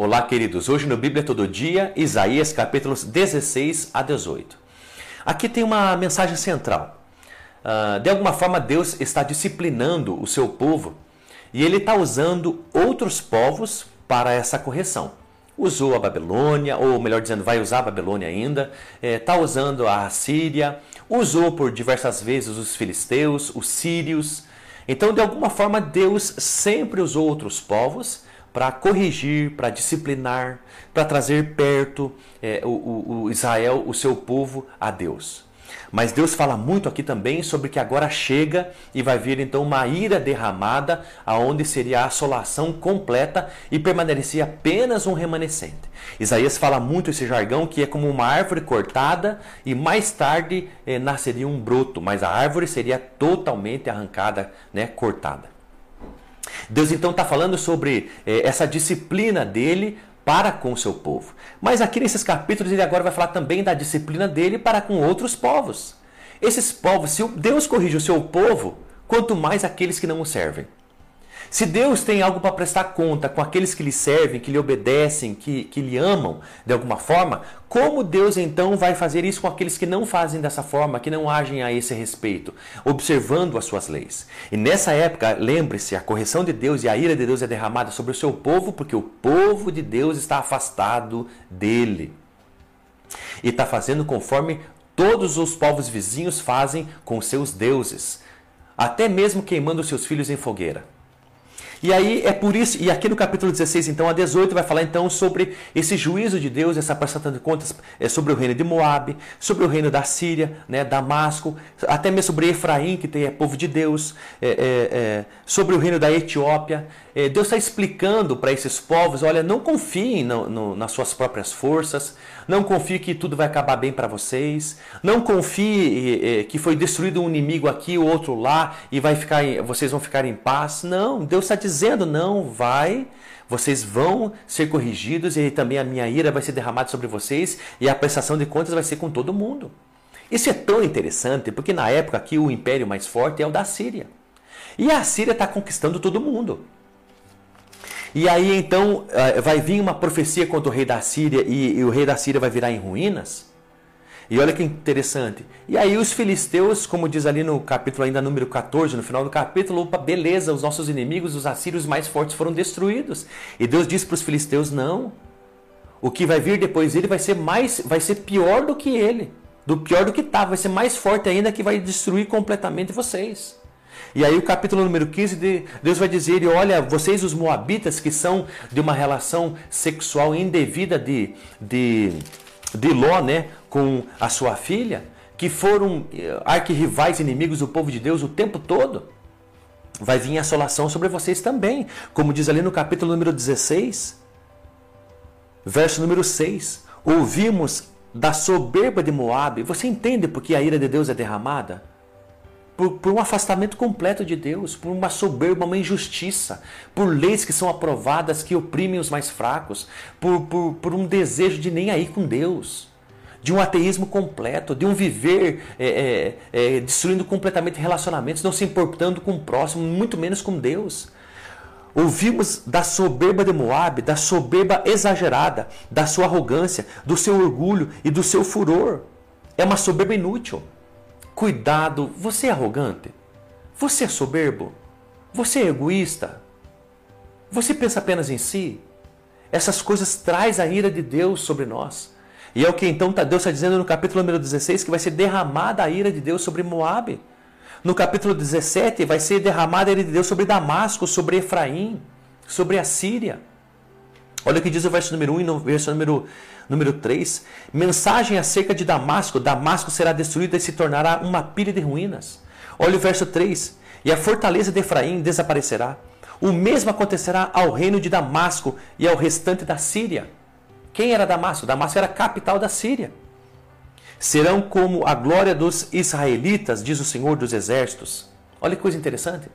Olá, queridos. Hoje no Bíblia Todo Dia, Isaías capítulos 16 a 18. Aqui tem uma mensagem central. Uh, de alguma forma, Deus está disciplinando o seu povo e ele está usando outros povos para essa correção. Usou a Babilônia, ou melhor dizendo, vai usar a Babilônia ainda, está eh, usando a Síria, usou por diversas vezes os filisteus, os sírios. Então, de alguma forma, Deus sempre usou outros povos para corrigir, para disciplinar, para trazer perto é, o, o Israel, o seu povo, a Deus. Mas Deus fala muito aqui também sobre que agora chega e vai vir então uma ira derramada, aonde seria a assolação completa e permaneceria apenas um remanescente. Isaías fala muito esse jargão que é como uma árvore cortada e mais tarde eh, nasceria um broto, mas a árvore seria totalmente arrancada, né, cortada. Deus então está falando sobre eh, essa disciplina dele para com o seu povo. Mas aqui nesses capítulos ele agora vai falar também da disciplina dele para com outros povos. Esses povos, se Deus corrige o seu povo, quanto mais aqueles que não o servem. Se Deus tem algo para prestar conta com aqueles que lhe servem, que lhe obedecem, que, que lhe amam de alguma forma, como Deus então vai fazer isso com aqueles que não fazem dessa forma, que não agem a esse respeito, observando as suas leis? E nessa época, lembre-se, a correção de Deus e a ira de Deus é derramada sobre o seu povo, porque o povo de Deus está afastado dele. E está fazendo conforme todos os povos vizinhos fazem com seus deuses, até mesmo queimando seus filhos em fogueira. E aí é por isso, e aqui no capítulo 16, então, a 18, vai falar então sobre esse juízo de Deus, essa prestação de contas é, sobre o reino de Moab, sobre o reino da Síria, né, Damasco, até mesmo sobre Efraim, que tem, é povo de Deus, é, é, é sobre o reino da Etiópia. É, Deus está explicando para esses povos: olha, não confiem no, no, nas suas próprias forças, não confie que tudo vai acabar bem para vocês, não confie que foi destruído um inimigo aqui, o outro lá, e vai ficar, vocês vão ficar em paz. Não, Deus está dizendo, não, vai, vocês vão ser corrigidos e também a minha ira vai ser derramada sobre vocês e a prestação de contas vai ser com todo mundo. Isso é tão interessante porque na época aqui o império mais forte é o da Síria. E a Síria está conquistando todo mundo. E aí então eh, vai vir uma profecia contra o rei da Síria e, o rei da Síria vai virar em ruínas. E olha que interessante. E aí os filisteus, como diz ali no capítulo ainda número 14, no final do capítulo, opa, beleza, os nossos inimigos, os assírios mais fortes foram destruídos. E Deus disse para os filisteus, não. O que vai vir depois dele vai ser mais, vai ser pior do que ele. Do pior do que estava, tá, vai ser mais forte ainda que vai destruir completamente vocês. E aí o capítulo número 15, de, Deus vai dizer, olha, vocês os moabitas que são de uma relação sexual indevida de, de, de Ló, né, com a sua filha, que foram eh, arquirrivais inimigos do povo de Deus o tempo todo, vai vir assolação sobre vocês também, como diz ali no capítulo número 16, verso número 6. Ouvimos da soberba de Moabe. Você entende por que a ira de Deus é derramada? Por, por, um afastamento completo de Deus, por uma soberba, uma injustiça, por leis que são aprovadas que oprimem os mais fracos, por, por, por um desejo de nem aí com Deus de um ateísmo completo, de um viver é, é, é, destruindo completamente relacionamentos, não se importando com o próximo, muito menos com Deus. Ouvimos da soberba de Moab, da soberba exagerada, da sua arrogância, do seu orgulho e do seu furor. É uma soberba inútil. Cuidado, você é arrogante? Você é soberbo? Você é egoísta? Você pensa apenas em si? Essas coisas traz a ira de Deus sobre nós. E é o que então tá, Deus está dizendo no capítulo número 16 que vai ser derramada a ira de Deus sobre Moabe. No capítulo 17 vai ser derramada a ira de Deus sobre Damasco, sobre Efraim, sobre a Síria. Olha o que diz o verso número 1 e no verso número, número 3. Mensagem acerca de Damasco: Damasco será destruída e se tornará uma pilha de ruínas. Olha o verso 3. E a fortaleza de Efraim desaparecerá. O mesmo acontecerá ao reino de Damasco e ao restante da Síria. Quem era Damasco? Damasco era a capital da Síria. Serão como a glória dos israelitas, diz o Senhor dos Exércitos. Olha que coisa interessante.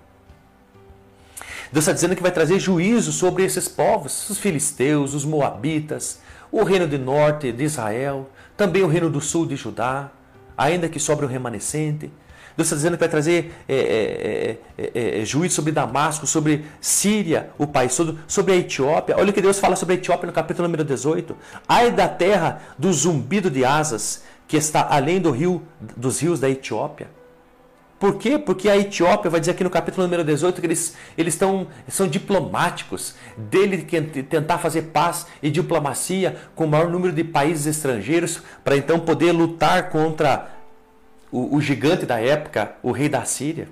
Deus está dizendo que vai trazer juízo sobre esses povos, os filisteus, os moabitas, o reino do norte de Israel, também o reino do sul de Judá, ainda que sobre o remanescente. Deus está dizendo que vai trazer é, é, é, juízo sobre Damasco, sobre Síria, o país todo, sobre a Etiópia. Olha o que Deus fala sobre a Etiópia no capítulo número 18. Ai da terra do zumbido de asas, que está além do rio, dos rios da Etiópia. Por quê? Porque a Etiópia vai dizer aqui no capítulo número 18 que eles, eles tão, são diplomáticos, dele tentar fazer paz e diplomacia com o maior número de países estrangeiros para então poder lutar contra o, o, gigante da época, o rei da Síria.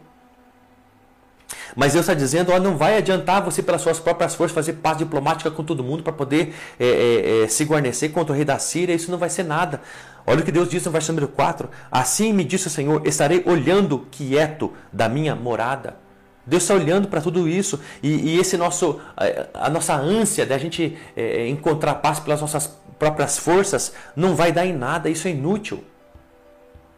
Mas Deus está dizendo, ó, não vai adiantar você pelas suas próprias forças fazer paz diplomática com todo mundo para poder é, é, se guarnecer contra o rei da Síria, isso não vai ser nada. Olha o que Deus diz no verso número 4: Assim me disse o Senhor: estarei olhando quieto da minha morada. Deus está olhando para tudo isso e, e, esse nosso, a, nossa ânsia de a gente é, encontrar paz pelas nossas próprias forças não vai dar em nada, isso é inútil.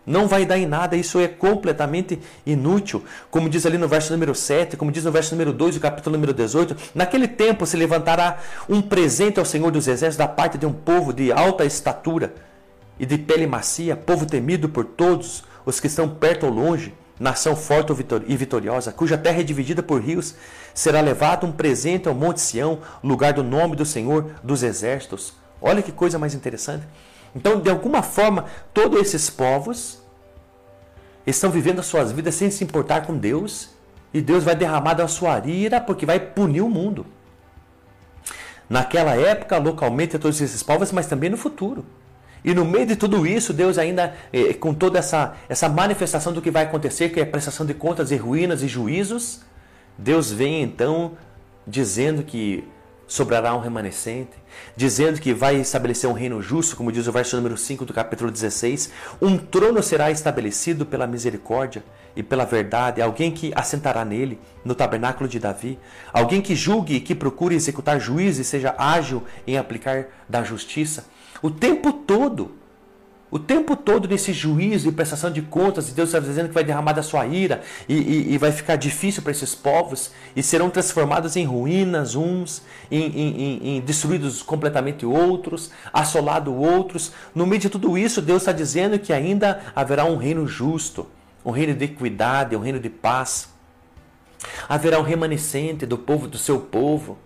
Não vai dar em nada, isso é completamente inútil. Como diz ali no verso número 7, como diz no verso número 2 do capítulo número 18, naquele tempo se levantará um presente ao Senhor dos Exércitos da parte de um povo de alta estatura e de pele macia, povo temido por todos os que estão perto ou longe, nação forte e vitoriosa, cuja terra é dividida por rios, será levado um presente ao Monte Sião, lugar do nome do Senhor dos Exércitos. Olha que coisa mais interessante. Então, de alguma forma, todos esses povos estão vivendo as suas vidas sem se importar com Deus, e Deus vai derramar a sua ira porque vai punir o mundo. Naquela época, localmente, todos esses povos, mas também no futuro. E no meio de tudo isso, Deus ainda, eh, com toda essa, essa manifestação do que vai acontecer, que é a prestação de contas e ruínas e juízos, Deus vem então dizendo que sobrará um remanescente, dizendo que vai estabelecer um reino justo, como diz o verso número 5 do capítulo 16. Um trono será estabelecido pela misericórdia e pela verdade, alguém que assentará nele, no tabernáculo de Davi, alguém que julgue e que procure executar juízo e seja ágil em aplicar da justiça. O tempo todo. O tempo todo nesse juízo e prestação de contas, Deus está dizendo que vai derramar da sua ira e, e, e vai ficar difícil para esses povos e serão transformados em ruínas uns, em, em, em destruídos completamente outros, assolado outros. No meio de tudo isso, Deus está dizendo que ainda haverá um reino justo, um reino de equidade, um reino de paz. Haverá um remanescente do povo, do seu povo.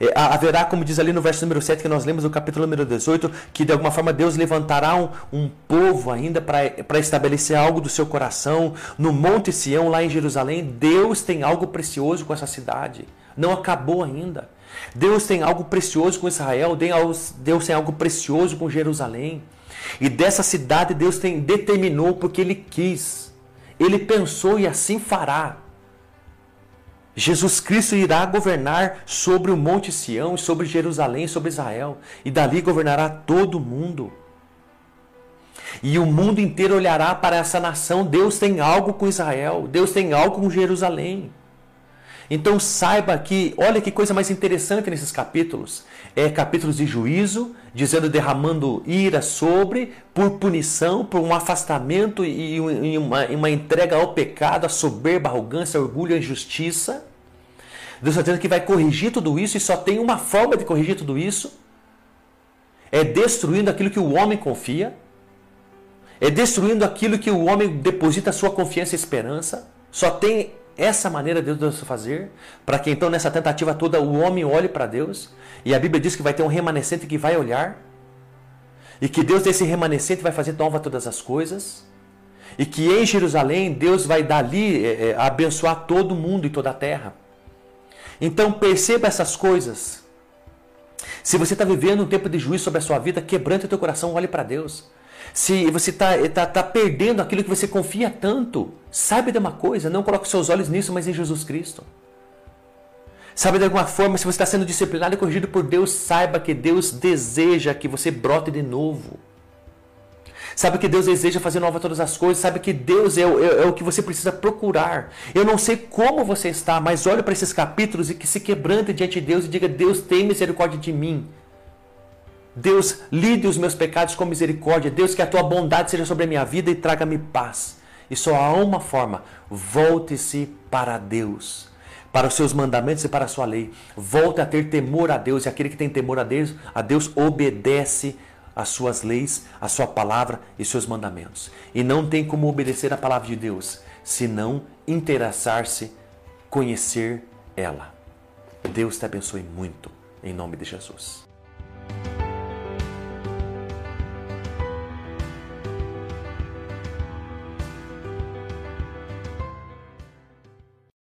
É, haverá, como diz ali no verso número 7 que nós lemos no capítulo número 18, que de alguma forma Deus levantará um, um povo ainda para estabelecer algo do seu coração. No Monte Sião, lá em Jerusalém, Deus tem algo precioso com essa cidade. Não acabou ainda. Deus tem algo precioso com Israel, Deus tem algo precioso com Jerusalém. E dessa cidade Deus tem, determinou porque Ele quis. Ele pensou e assim fará. Jesus Cristo irá governar sobre o Monte Sião, sobre Jerusalém, sobre Israel, e dali governará todo o mundo. E o mundo inteiro olhará para essa nação. Deus tem algo com Israel, Deus tem algo com Jerusalém. Então saiba que, olha que coisa mais interessante nesses capítulos. É capítulos de juízo, dizendo derramando ira sobre, por punição, por um afastamento e uma, uma entrega ao pecado, a soberba, arrogância, orgulho, a injustiça. Deus está dizendo que vai corrigir tudo isso e só tem uma forma de corrigir tudo isso. É destruindo aquilo que o homem confia. É destruindo aquilo que o homem deposita sua confiança e esperança. Só tem essa maneira de Deus fazer, para que então nessa tentativa toda o homem olhe para Deus, e a Bíblia diz que vai ter um remanescente que vai olhar, e que Deus desse remanescente vai fazer nova todas as coisas, e que em Jerusalém Deus vai dali é, é, abençoar todo mundo e toda a terra. Então perceba essas coisas. Se você está vivendo um tempo de juízo sobre a sua vida, quebrante o teu coração, olhe para Deus. Se você está tá, tá perdendo aquilo que você confia tanto, saiba de uma coisa, não coloque seus olhos nisso, mas em Jesus Cristo. Sabe de alguma forma, se você está sendo disciplinado e corrigido por Deus, saiba que Deus deseja que você brote de novo. Sabe que Deus deseja fazer nova todas as coisas. Sabe que Deus é, é, é o que você precisa procurar. Eu não sei como você está, mas olhe para esses capítulos e que se quebrante diante de Deus e diga: Deus tem misericórdia de mim. Deus, lide os meus pecados com misericórdia. Deus, que a tua bondade seja sobre a minha vida e traga-me paz. E só há uma forma: volte-se para Deus, para os seus mandamentos e para a sua lei. Volte a ter temor a Deus. E aquele que tem temor a Deus, a Deus obedece as suas leis, a sua palavra e seus mandamentos. E não tem como obedecer a palavra de Deus senão interessar-se, conhecer ela. Deus te abençoe muito, em nome de Jesus.